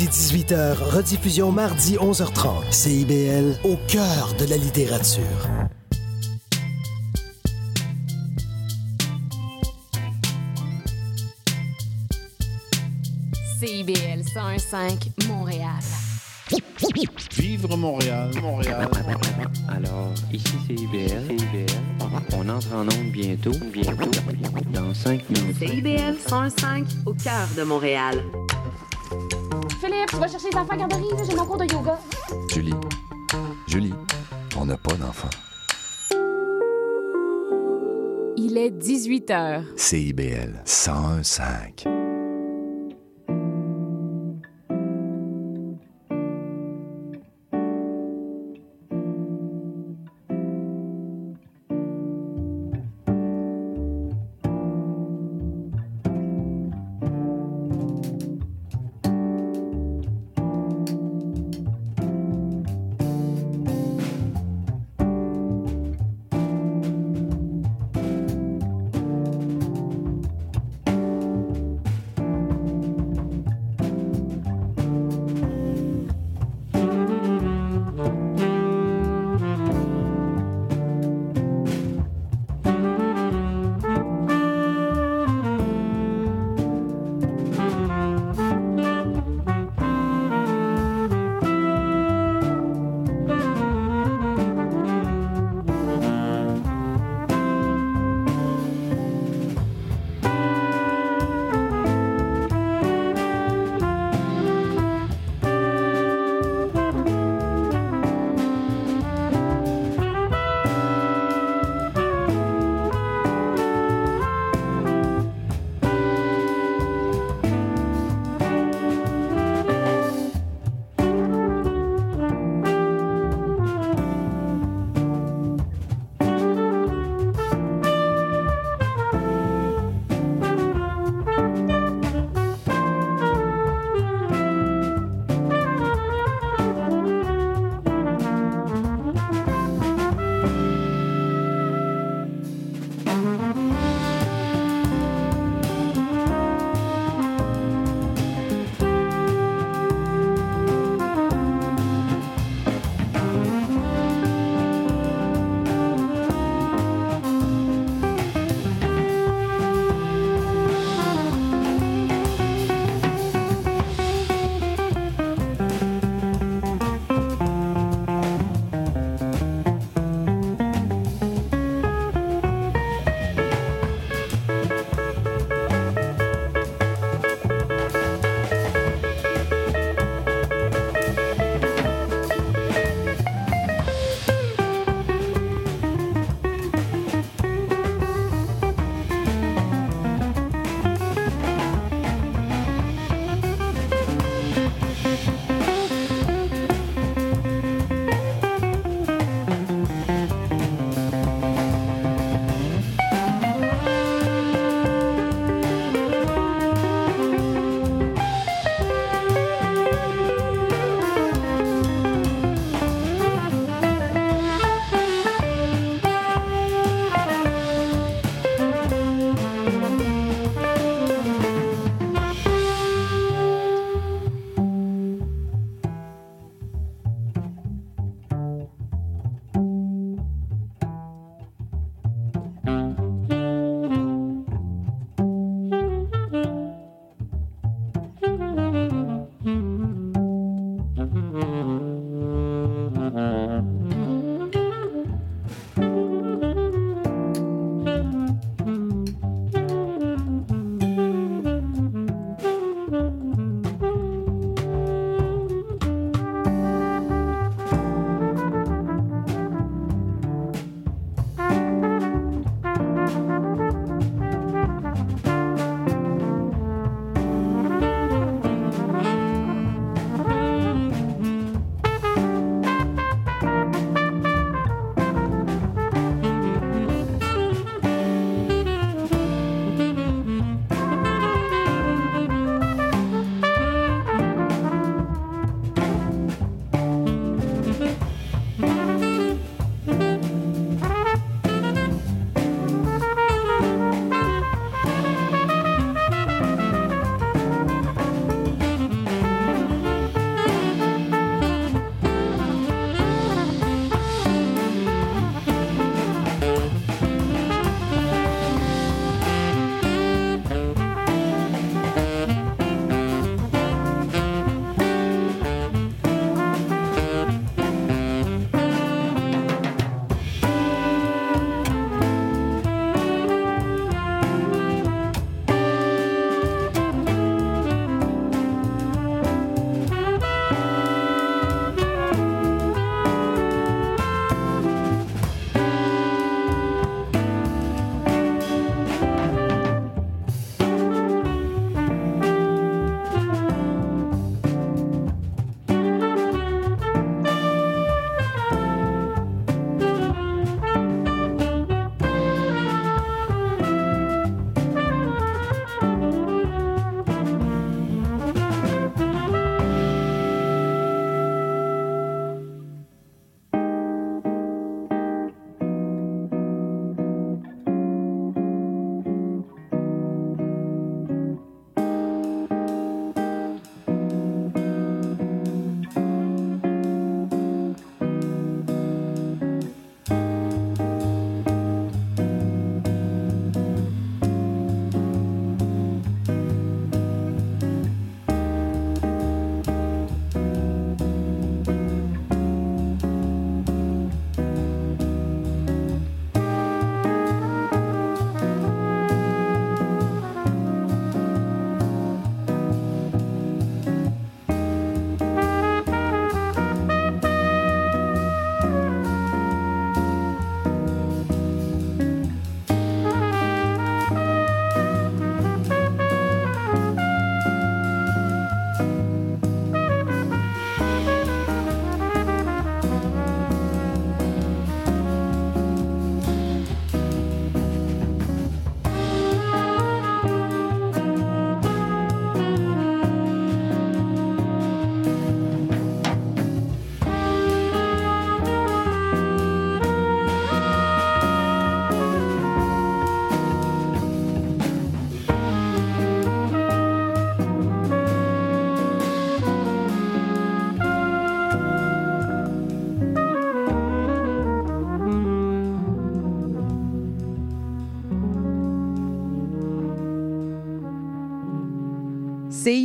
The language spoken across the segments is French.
midi 18h, rediffusion mardi 11h30. CIBL, au cœur de la littérature. CIBL 101.5 Montréal. Vivre Montréal, Montréal. Alors, ici c'est IBL. IBL. On entre en onde bientôt. Bientôt. Dans 5 minutes. CIBL 105 au cœur de Montréal. Philippe, tu vas chercher les enfants à garderie, là, j'ai mon cours de yoga. Julie. Julie, on n'a pas d'enfant. Il est 18 h. CIBL 101.5.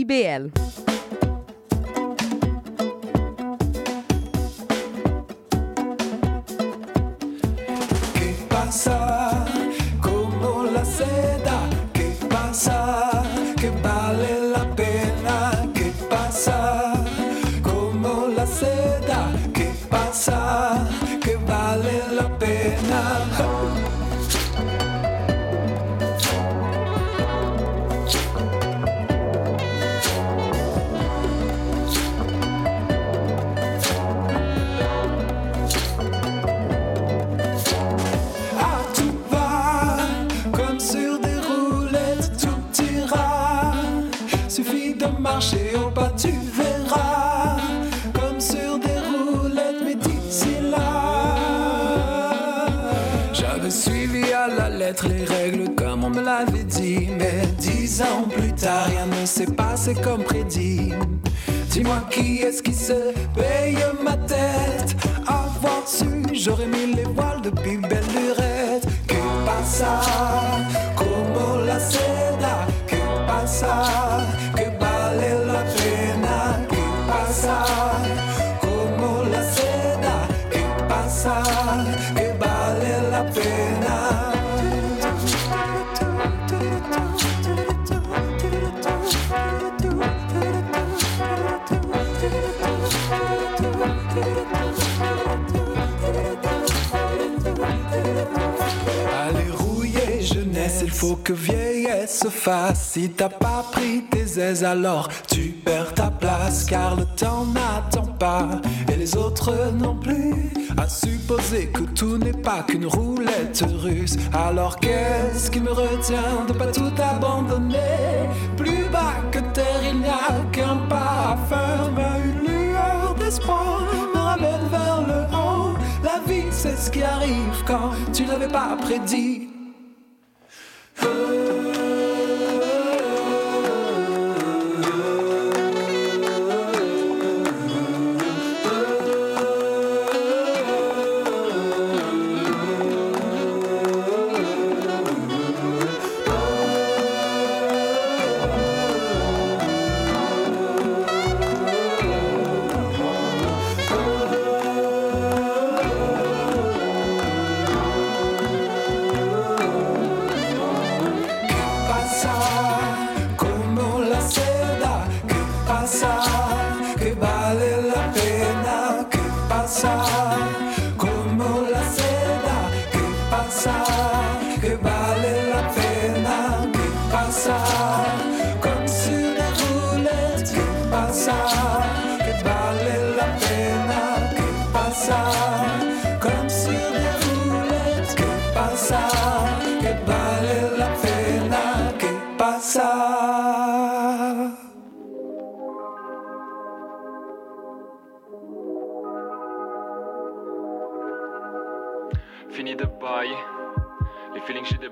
CIBL. Rien ne s'est passé comme prédit. Dis-moi qui est-ce qui se paye ma tête? Avoir su, j'aurais mis faut que vieillesse se fasse. Si t'as pas pris tes aises, alors tu perds ta place, car le temps n'attend pas, et les autres non plus. À supposer que tout n'est pas qu'une roulette russe, alors qu'est-ce qui me retient de pas tout abandonner? Plus bas que terre, il n'y a qu'un pas à faire, une lueur d'espoir me ramène vers le haut. La vie, c'est ce qui arrive quand tu l'avais pas prédit. Ooh.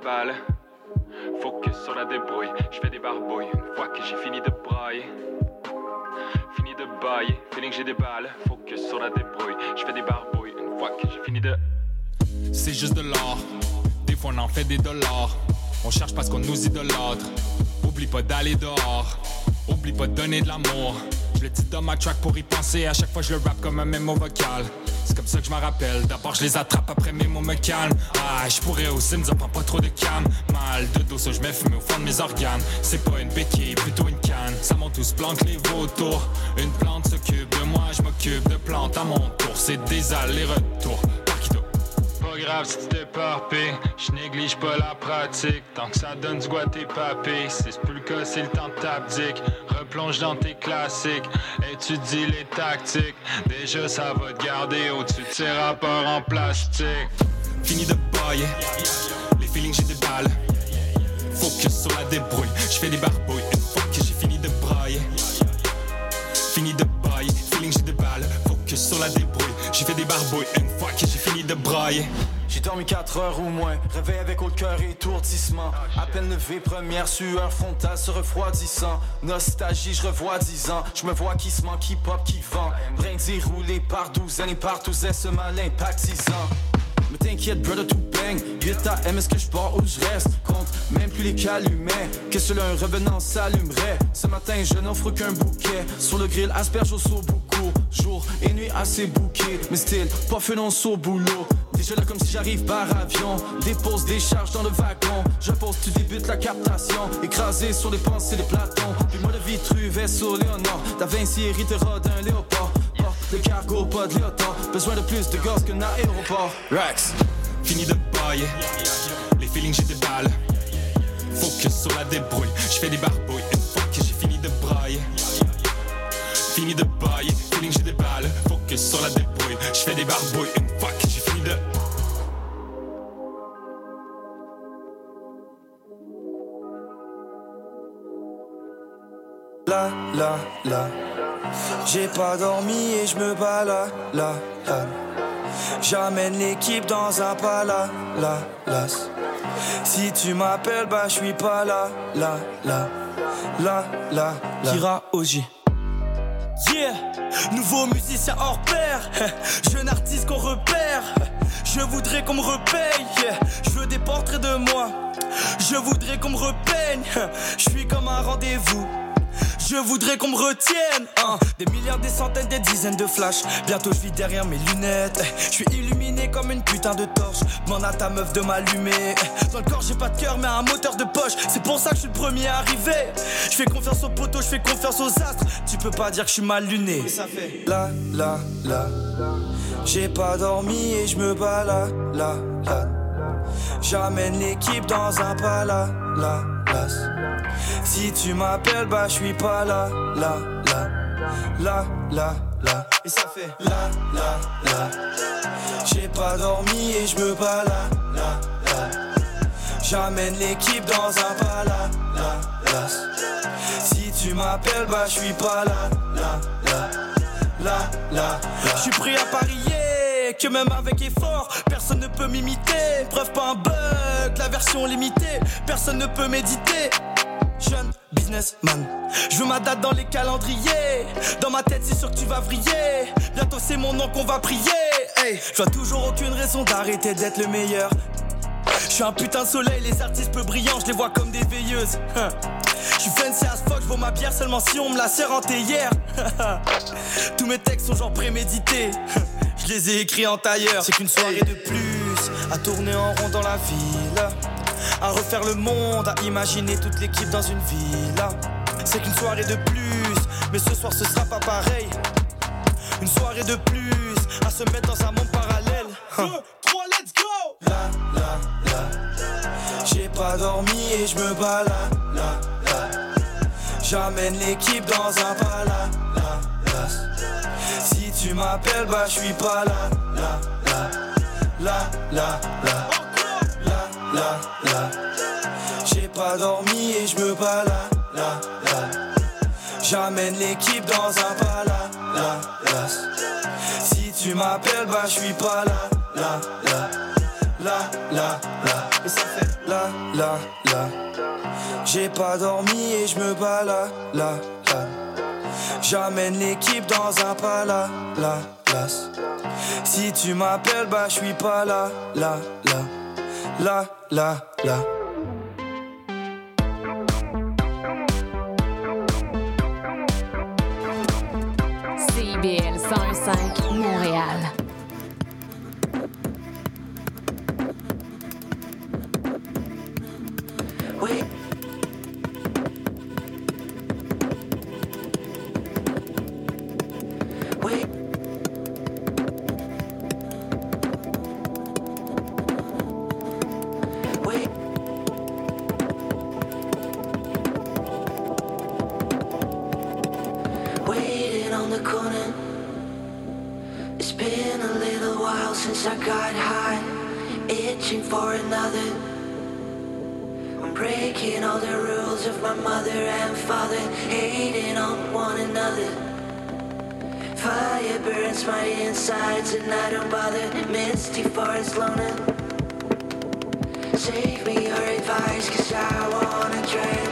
Balles. Focus sur la débrouille, je fais des barbouilles une fois que j'ai fini de brailler. Fini de bailler, feeling j'ai des balles. Focus sur la débrouille, je fais des barbouilles une fois que j'ai fini de. C'est juste de l'or, des fois on en fait des dollars. On cherche parce qu'on nous idolâtre. Oublie pas d'aller dehors, oublie pas de donner de l'amour. Je le titre dans ma track pour y penser, à chaque fois je le rap comme un mémo vocal. C'est comme ça que je m'en rappelle. D'abord je les attrape, après mes mots me calment. Ah, je pourrais aussi me dire pas trop de cam. Mal de dos, ça je mets fumer au fond de mes organes. C'est pas une béquille, plutôt une canne. Ça monte tous planque les vautours. Une plante s'occupe de moi, je m'occupe de plantes à mon tour. C'est des allers-retours. Grave si tu t'éparpilles, je néglige pas la pratique. Tant que ça donne du goût tes papilles, si c'est plus le cas, c'est le temps de t'abdique. Replonge dans tes classiques, étudie les tactiques. Déjà, ça va te garder au-dessus de tes rapports en plastique. Fini de bailler, les feelings j'ai des balles. Focus sur la débrouille, je fais des barbouilles une fois que j'ai fini de brailler. Fini de bailler, feeling j'ai des balles. Focus sur la débrouille, j'ai fait des barbouilles une fois que j'ai fini de brailler. J'ai dormi 4 heures ou moins, réveil avec le cœur étourdissement. À peine levé, première sueur frontale se refroidissant. Nostalgie, je revois 10 ans. Je me vois qui se manque, qui pop, qui vend. Brin roulé par douzaine et par douzaine, ce malin pactisant. Mais t'inquiète, brother, tout bang. 8 AM, est-ce que je pars ou je reste? Compte même plus les calumets. Que seul un revenant s'allumerait. Ce matin, je n'offre qu'un bouquet. Sur le grill, asperge au saut beaucoup. Jour et nuit assez bouquet. Mais still, pas fait non au boulot. Déjà là comme si j'arrive par avion. Dépose des charges dans le wagon. Je pose, tu débutes la captation. Écrasé sur les pensées des platons. Puis moi de Vitru, vaisseau Léonard. Da Vinci héritera d'un léopard. Porte de cargo, pas de léotard Besoin de plus de gosses qu'un aéroport Rex, fini de bailler. Les feelings j'ai des balles. Focus sur la débrouille. Je fais des barbouilles. Une fois que j'ai fini de brailler. Fini de bailler, feeling j'ai des balles. Focus sur la débrouille. Je fais des barbouilles. Une fois que j'ai La la la J'ai pas dormi et je me bats là la la J'amène l'équipe dans un pala la las Si tu m'appelles bah je suis pas là la la la la la Kira Oji Yeah, nouveau musicien hors pair, jeune artiste qu'on repère. Je voudrais qu'on me repaye, yeah. je veux des portraits de moi. Je voudrais qu'on me repeigne, je suis comme un rendez-vous. Je voudrais qu'on me retienne, hein. Des milliards, des centaines, des dizaines de flashs. Bientôt je vis derrière mes lunettes. Je suis illuminé comme une putain de torche. Demande à ta meuf de m'allumer. Dans le corps j'ai pas de cœur mais un moteur de poche. C'est pour ça que je suis le premier à arriver. Je fais confiance aux poteaux, je fais confiance aux astres. Tu peux pas dire que je suis mal luné. Ça fait la la la. J'ai pas dormi et je me bats là la la. J'amène l'équipe dans un pala la Si tu m'appelles, bah je suis pas là, là, là, là, là, là. Et ça fait là, là, là. J'ai pas dormi et je me bats là, là, là. J'amène l'équipe dans un pala, là, là. Si tu m'appelles, bah je suis pas là, là, là, là, là. Je suis prêt à parier que même avec effort, personne ne peut m'imiter. Preuve pas un bug, la version limitée, personne ne peut méditer. Jeune businessman, je veux ma date dans les calendriers. Dans ma tête, c'est sûr que tu vas vriller. Bientôt, c'est mon nom qu'on va prier. Hey, je toujours aucune raison d'arrêter d'être le meilleur. Je suis un putain de soleil, les artistes peu brillants, je les vois comme des veilleuses. Je suis fancy as fuck, je ma bière seulement si on me l'a serré hier. Tous mes textes sont genre prémédités. Je les ai écrits en tailleur. C'est qu'une soirée de plus à tourner en rond dans la ville. À refaire le monde, à imaginer toute l'équipe dans une villa. C'est qu'une soirée de plus, mais ce soir ce sera pas pareil. Une soirée de plus, à se mettre dans un monde parallèle. 2, 3, let's go! La la la. J'ai pas dormi et je me là. J'amène l'équipe dans un pala, là, là. Si tu m'appelles, bah je suis pas là, là, là, là, là, là. Là. J'ai pas dormi et je me bats là, là, là. J'amène l'équipe dans un pala, là, là. Si tu m'appelles, bah je suis pas là, là, là, là, là, là. Ça fait. J'ai pas dormi et je me bats là, là, là. J'amène l'équipe dans un pala, là, là. Si tu m'appelles, bah je suis pas là, là, là, là, là, là. CIBL 105 Montréal. Since I got high, itching for another. I'm breaking all the rules of my mother and father, hating on one another. Fire burns my insides and I don't bother. Misty forest loner. Save me your advice, cause I wanna tranquilize.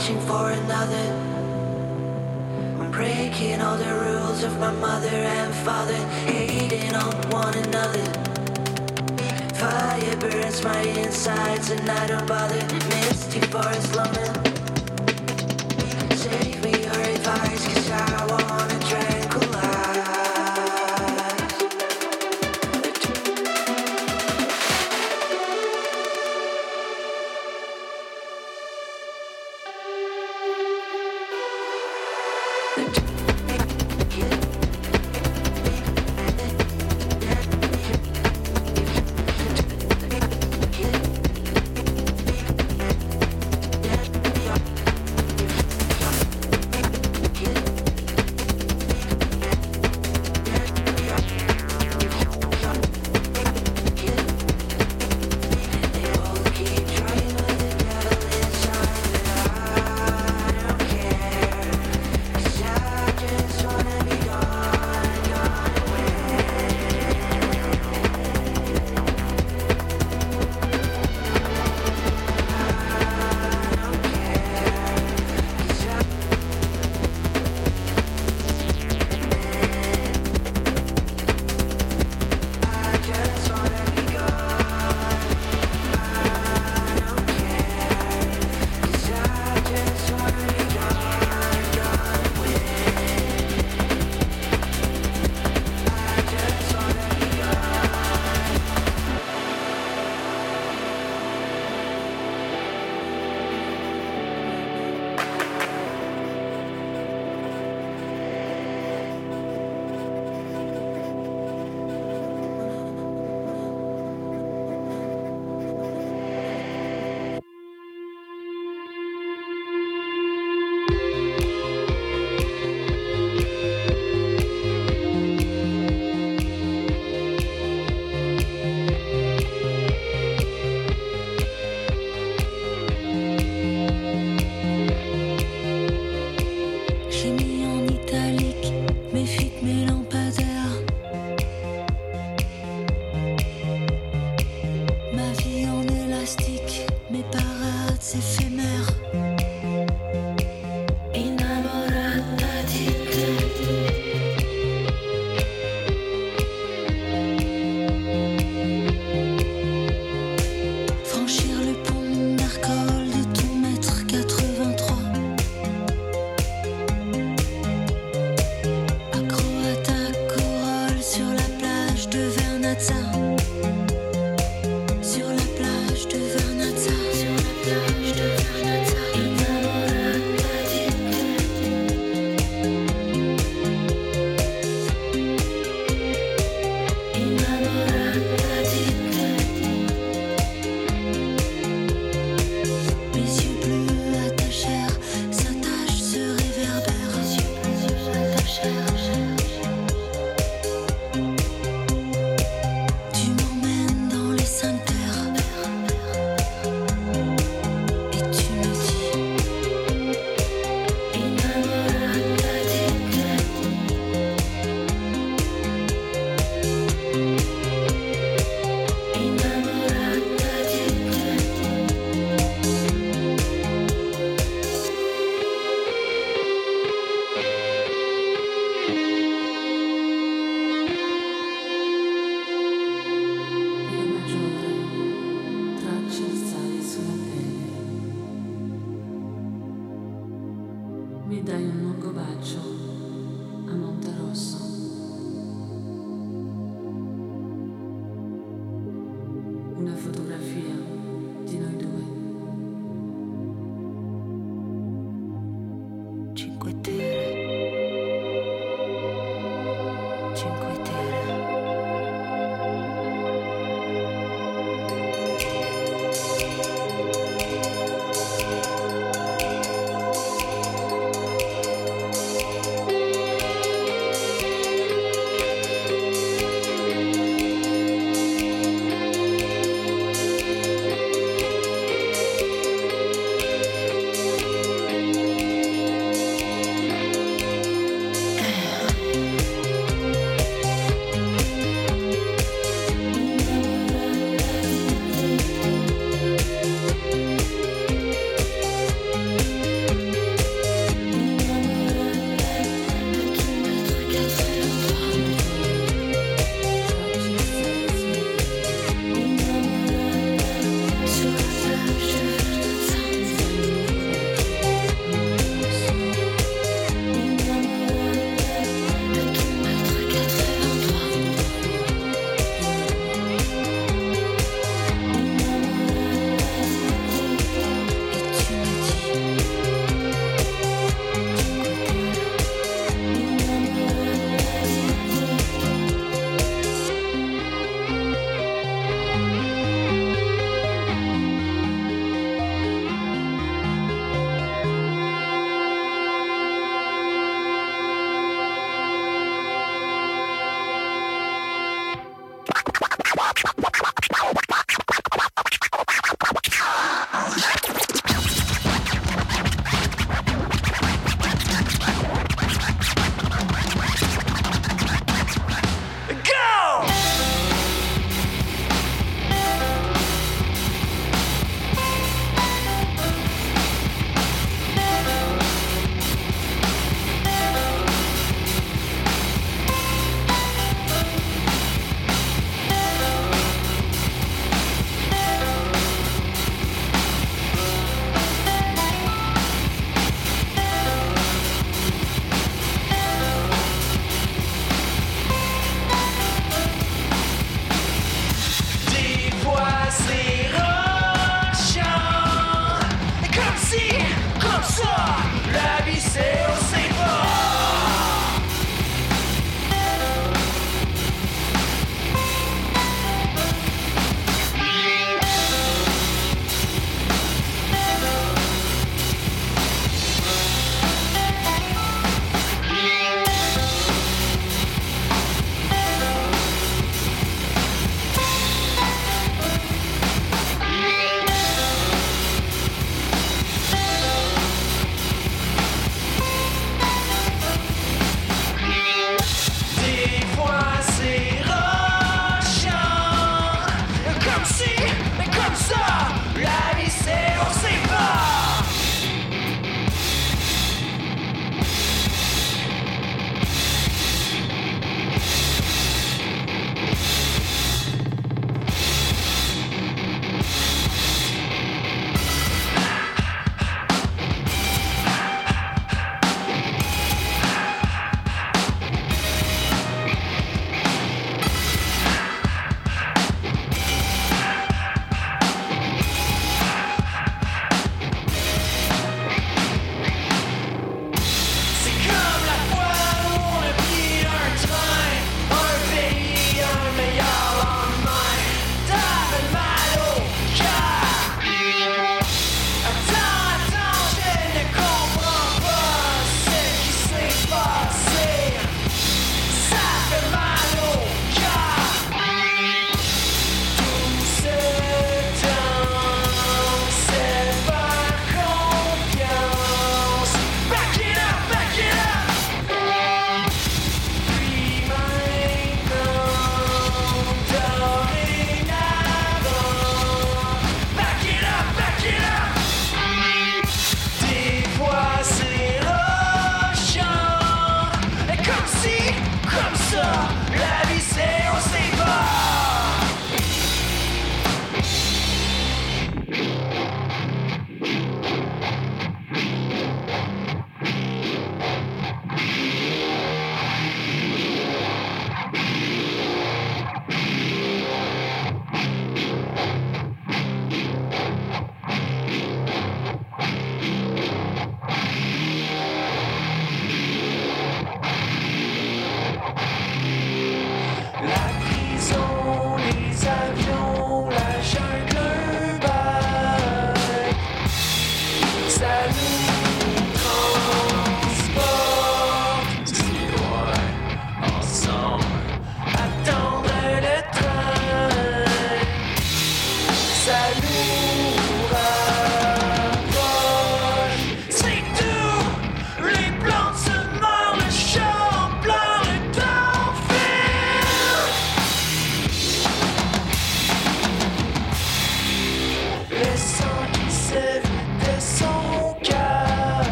Itching for another. I'm breaking all the rules of my mother and father, hating on one another. Fire burns my insides and I don't bother. Misty forest loner. Save me your advice, cause I wanna tranquilize.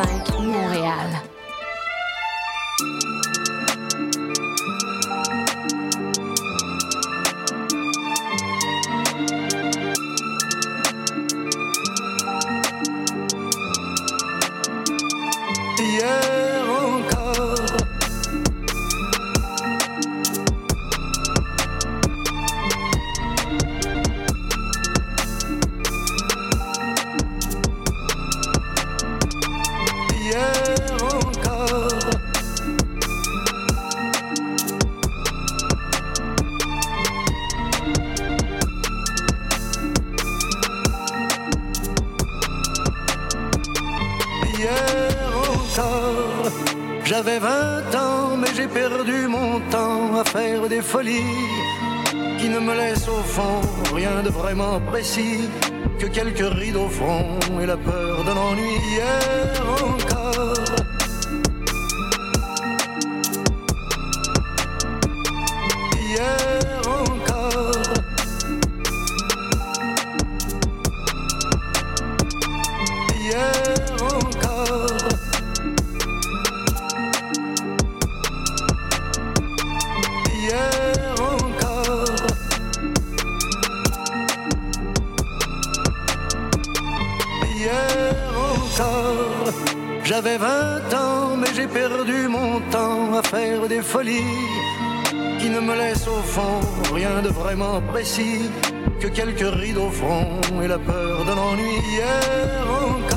101.5 Montréal. Folies qui ne me laissent au fond rien de vraiment précis que quelques rides au front et la peur de l'ennui.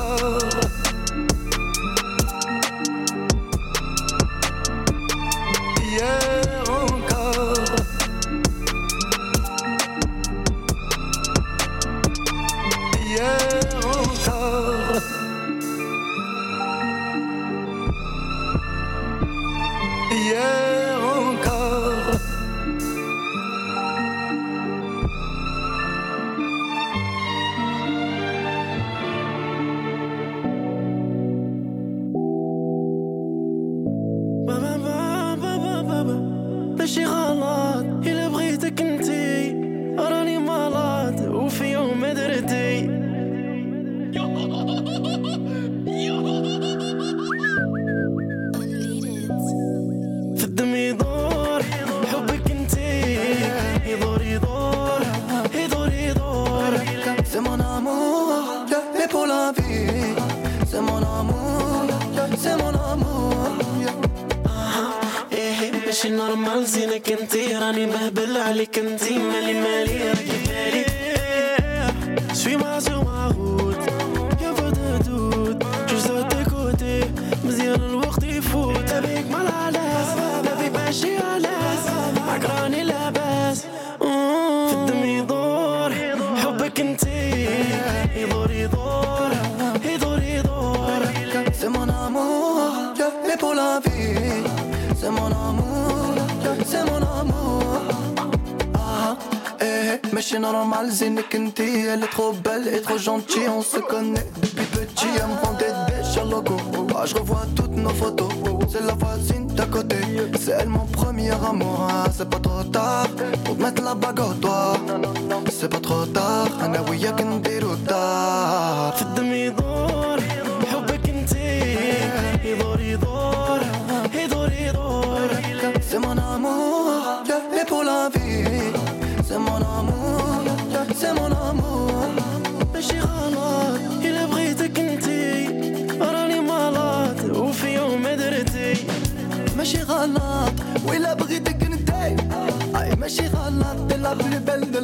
eh, mais c'est normal, Zénik Nti, elle est trop belle et trop gentille. On se connaît depuis petit, elle me rend des sur logo. Ah, je revois toutes nos photos. C'est la voisine d'à côté, c'est elle mon premier amour. Ah, c'est pas trop tard pour te mettre la bague au doigt. C'est pas trop tard, أنا وياك نديرو دار. في الدم يدور حبك انتي يدور يدور يدور يدور C'est mon amour, et pour la vie. C'est mon amour, ماشي غلط الا بغيتك انت راني وفي يوم درتي ماشي غلط ولا بغيتك انتي اي ماشي غلط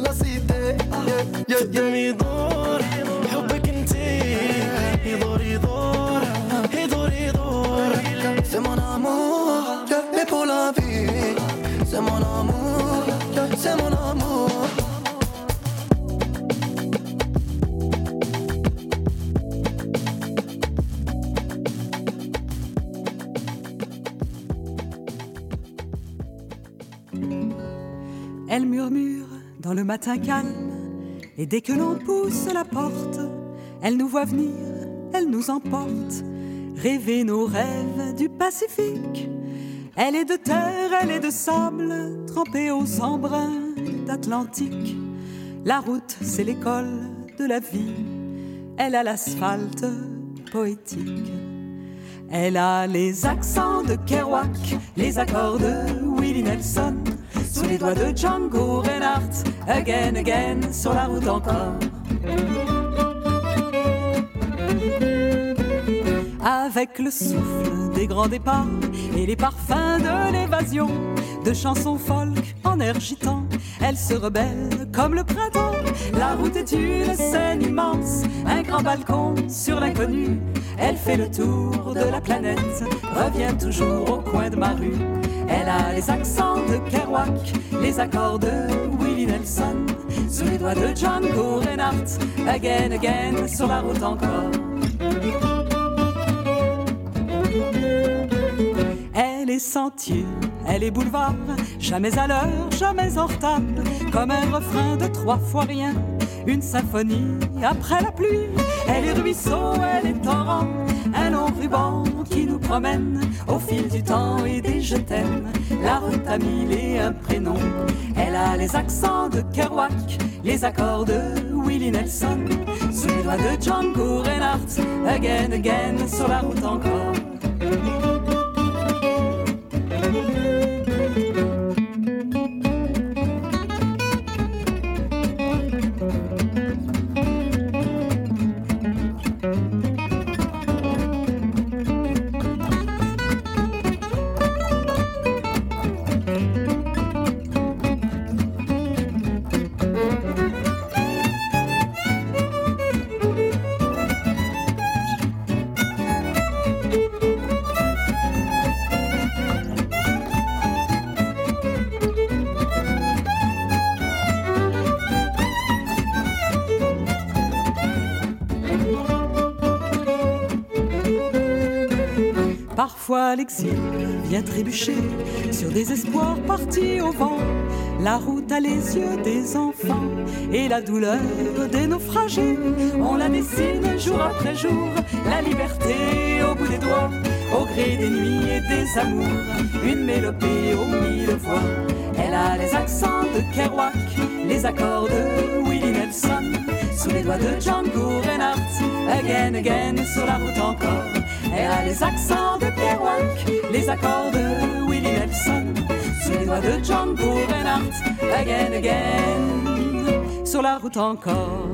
لا سيتي يا يدور حبك انتي يدور يدور يدور يدور سي مون امور مي بو لا في سي مون امور سي مون le matin calme, et dès que l'on pousse la porte, elle nous voit venir, elle nous emporte, rêver nos rêves du Pacifique. Elle est de terre, elle est de sable, trempée aux embruns d'Atlantique. La route, c'est l'école de la vie, elle a l'asphalte poétique. Elle a les accents de Kerouac, les accords de Willie Nelson, sous les doigts de Django Reinhardt, again, again, sur la route encore. Avec le souffle des grands départs et les parfums de l'évasion, de chansons folk en air elle se rebelle comme le printemps. La route est une scène immense, un grand balcon sur l'inconnu. Elle fait le tour de la planète, revient toujours au coin de ma rue. Elle a les accents de Kerouac, les accords de Willie Nelson, sous les doigts de Django Reinhardt, again, again, sur la route encore. Elle est sentier, elle est boulevard, jamais à l'heure, jamais en retard, comme un refrain de trois fois rien, une symphonie après la pluie. Elle est ruisseau, elle est torrent, un long ruban qui nous promène au fil du temps et des je t'aime. La route a mille et un prénom. Elle a les accents de Kerouac, les accords de Willie Nelson, sous les doigts de Django Reinhardt, again, again, sur la route encore. L'exil vient trébucher sur des espoirs partis au vent. La route a les yeux des enfants et la douleur des naufragés. On la dessine jour après jour, la liberté au bout des doigts, au gré des nuits et des amours. Une mélopée aux mille voix. Elle a les accents de Kerouac, les accords de Willie Nelson, sous les doigts de Django Reinhardt, again, again, sur la route encore. Elle a les accents de Kerouac, les accords de Willie Nelson, sous les doigts de Django Reinhardt, again, again, sur la route encore.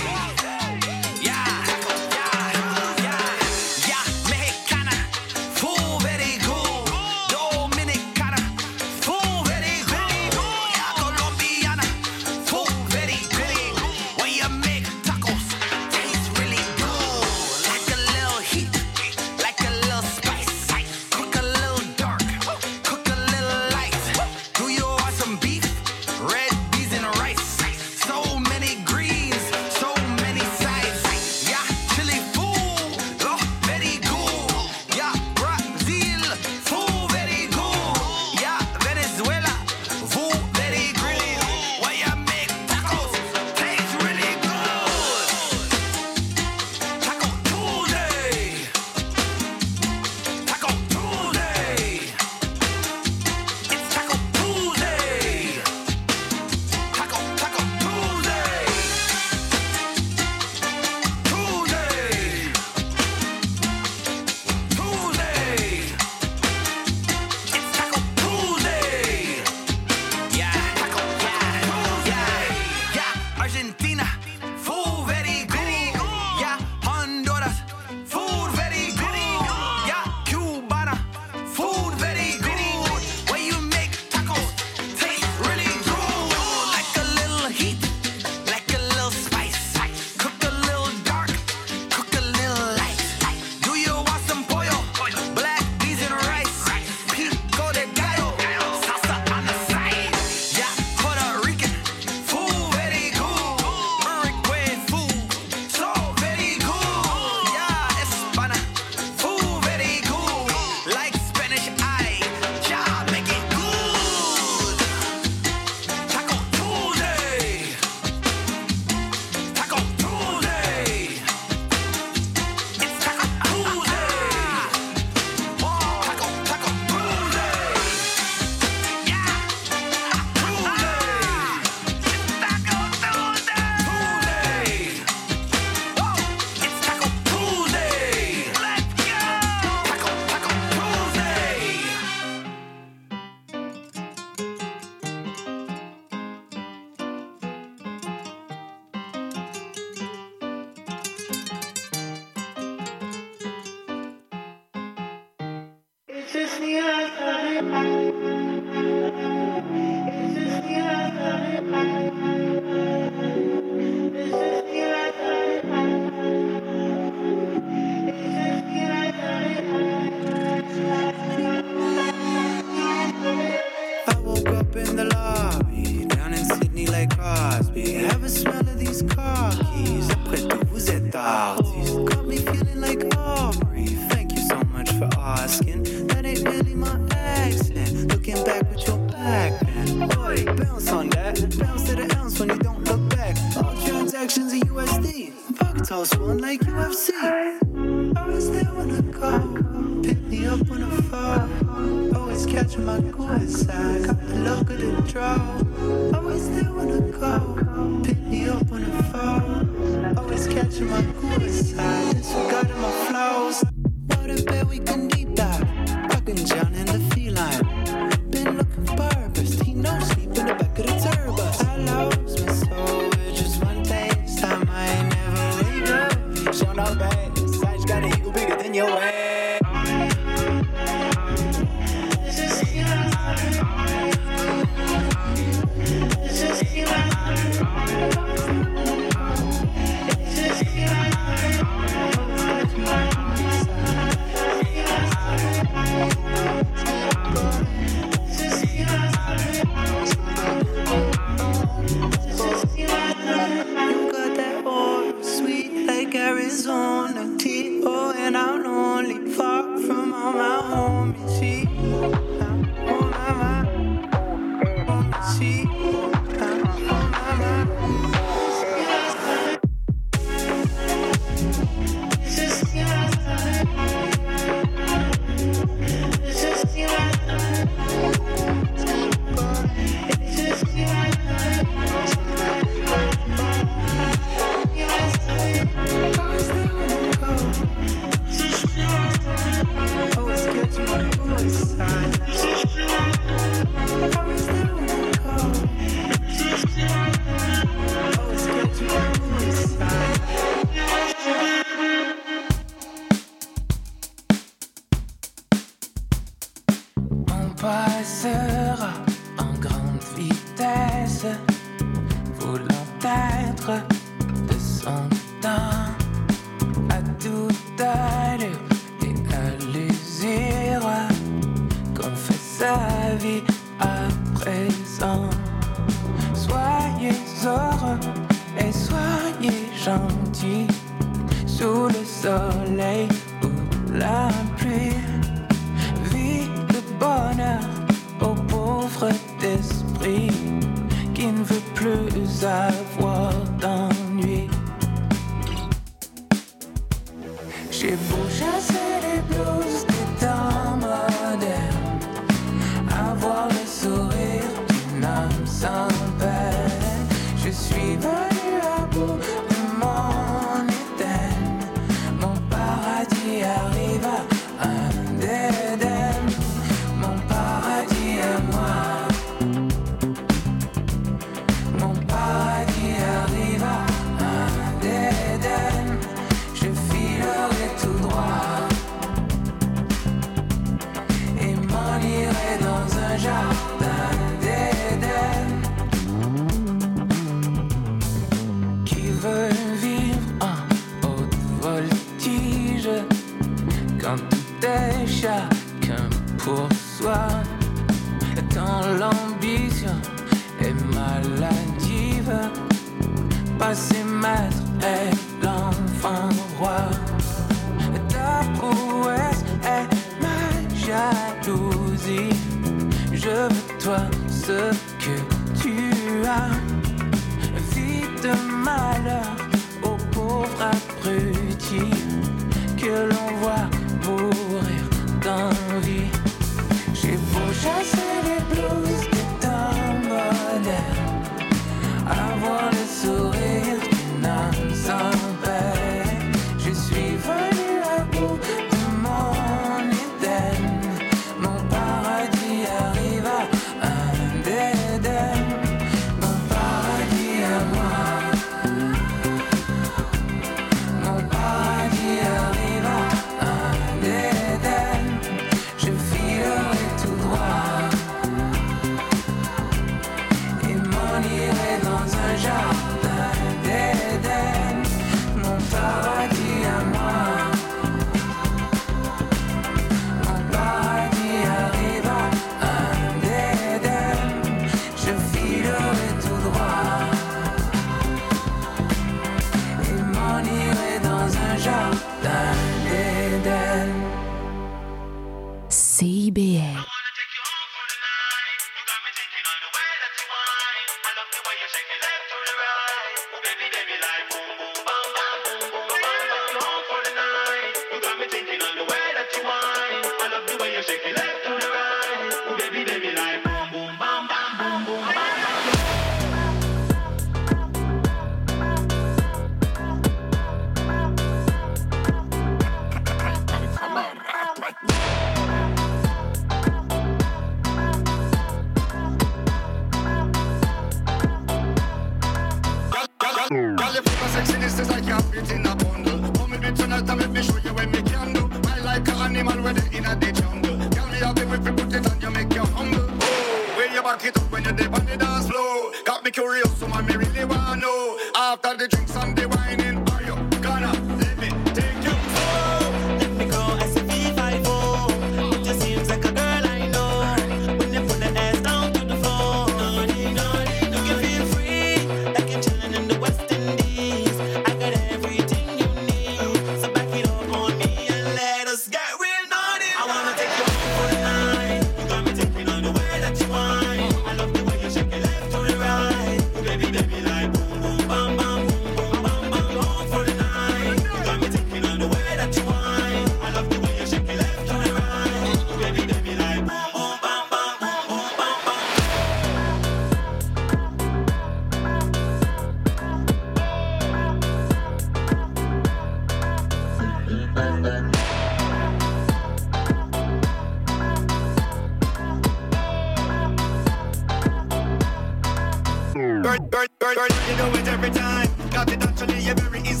burn, burn, burn, burn. You know it every time. Got it naturally, you're very easy.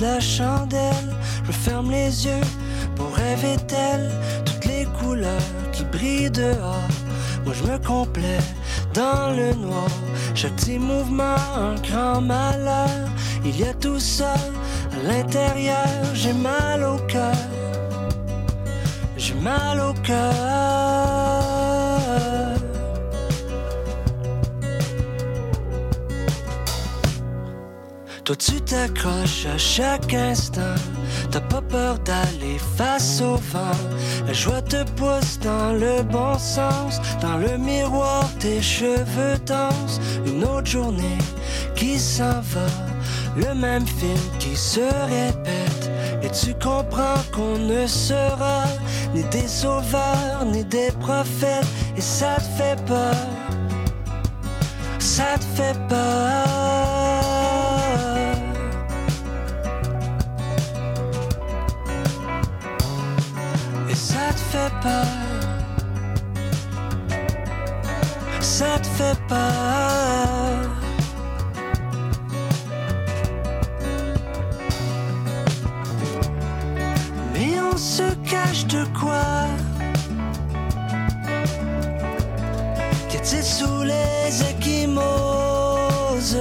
la chandelle, je ferme les yeux pour rêver d'elle, toutes les couleurs qui brillent dehors. Moi je me complais dans le noir, chaque petit mouvement un grand malheur. Il y a tout ça à l'intérieur, j'ai mal au cœur, j'ai mal au cœur. Toi tu t'accroches à chaque instant, t'as pas peur d'aller face au vent. La joie te pousse dans le bon sens, dans le miroir tes cheveux dansent. Une autre journée qui s'en va, le même film qui se répète. Et tu comprends qu'on ne sera ni des sauveurs ni des prophètes, et ça te fait peur, ça te fait peur. ça te fait peur. Mais on se cache de quoi? Qu'est-ce sous les échymoses?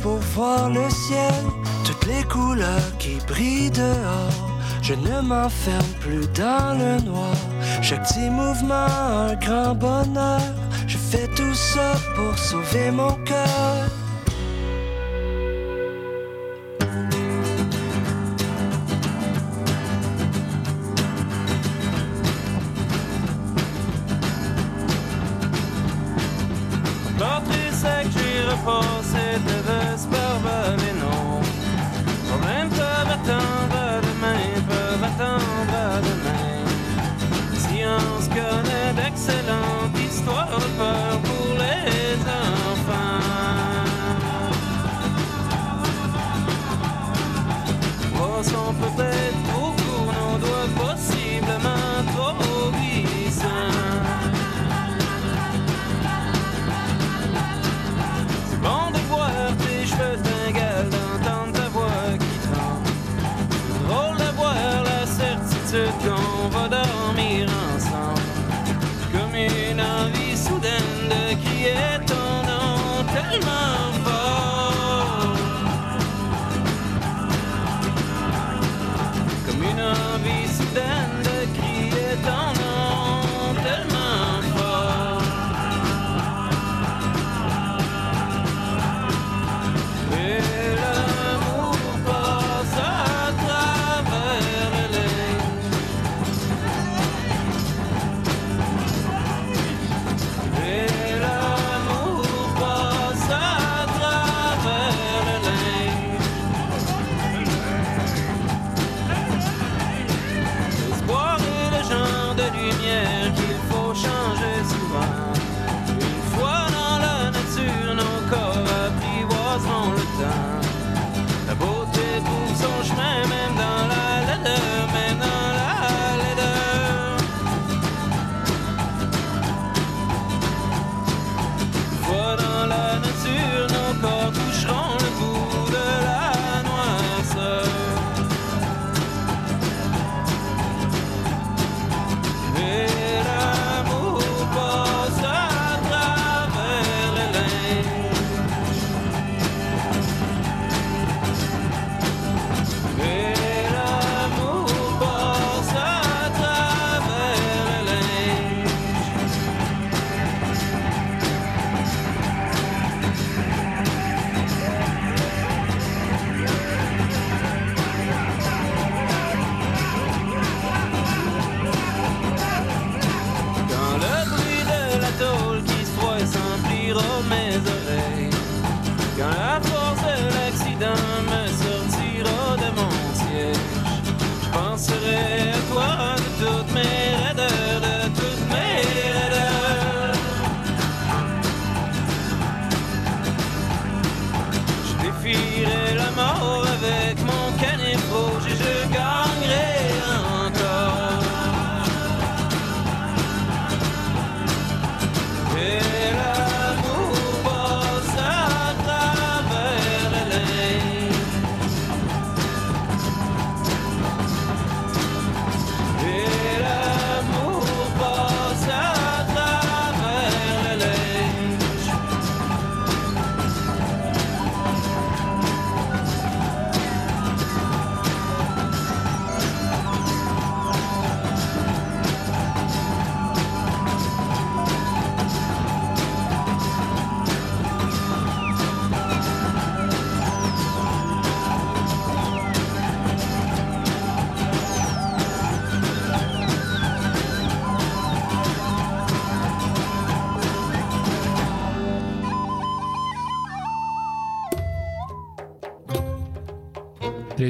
pour voir le ciel, toutes les couleurs qui brillent dehors. Je ne m'enferme plus dans le noir. Chaque petit mouvement, un grand bonheur. Je fais tout ça pour sauver mon cœur.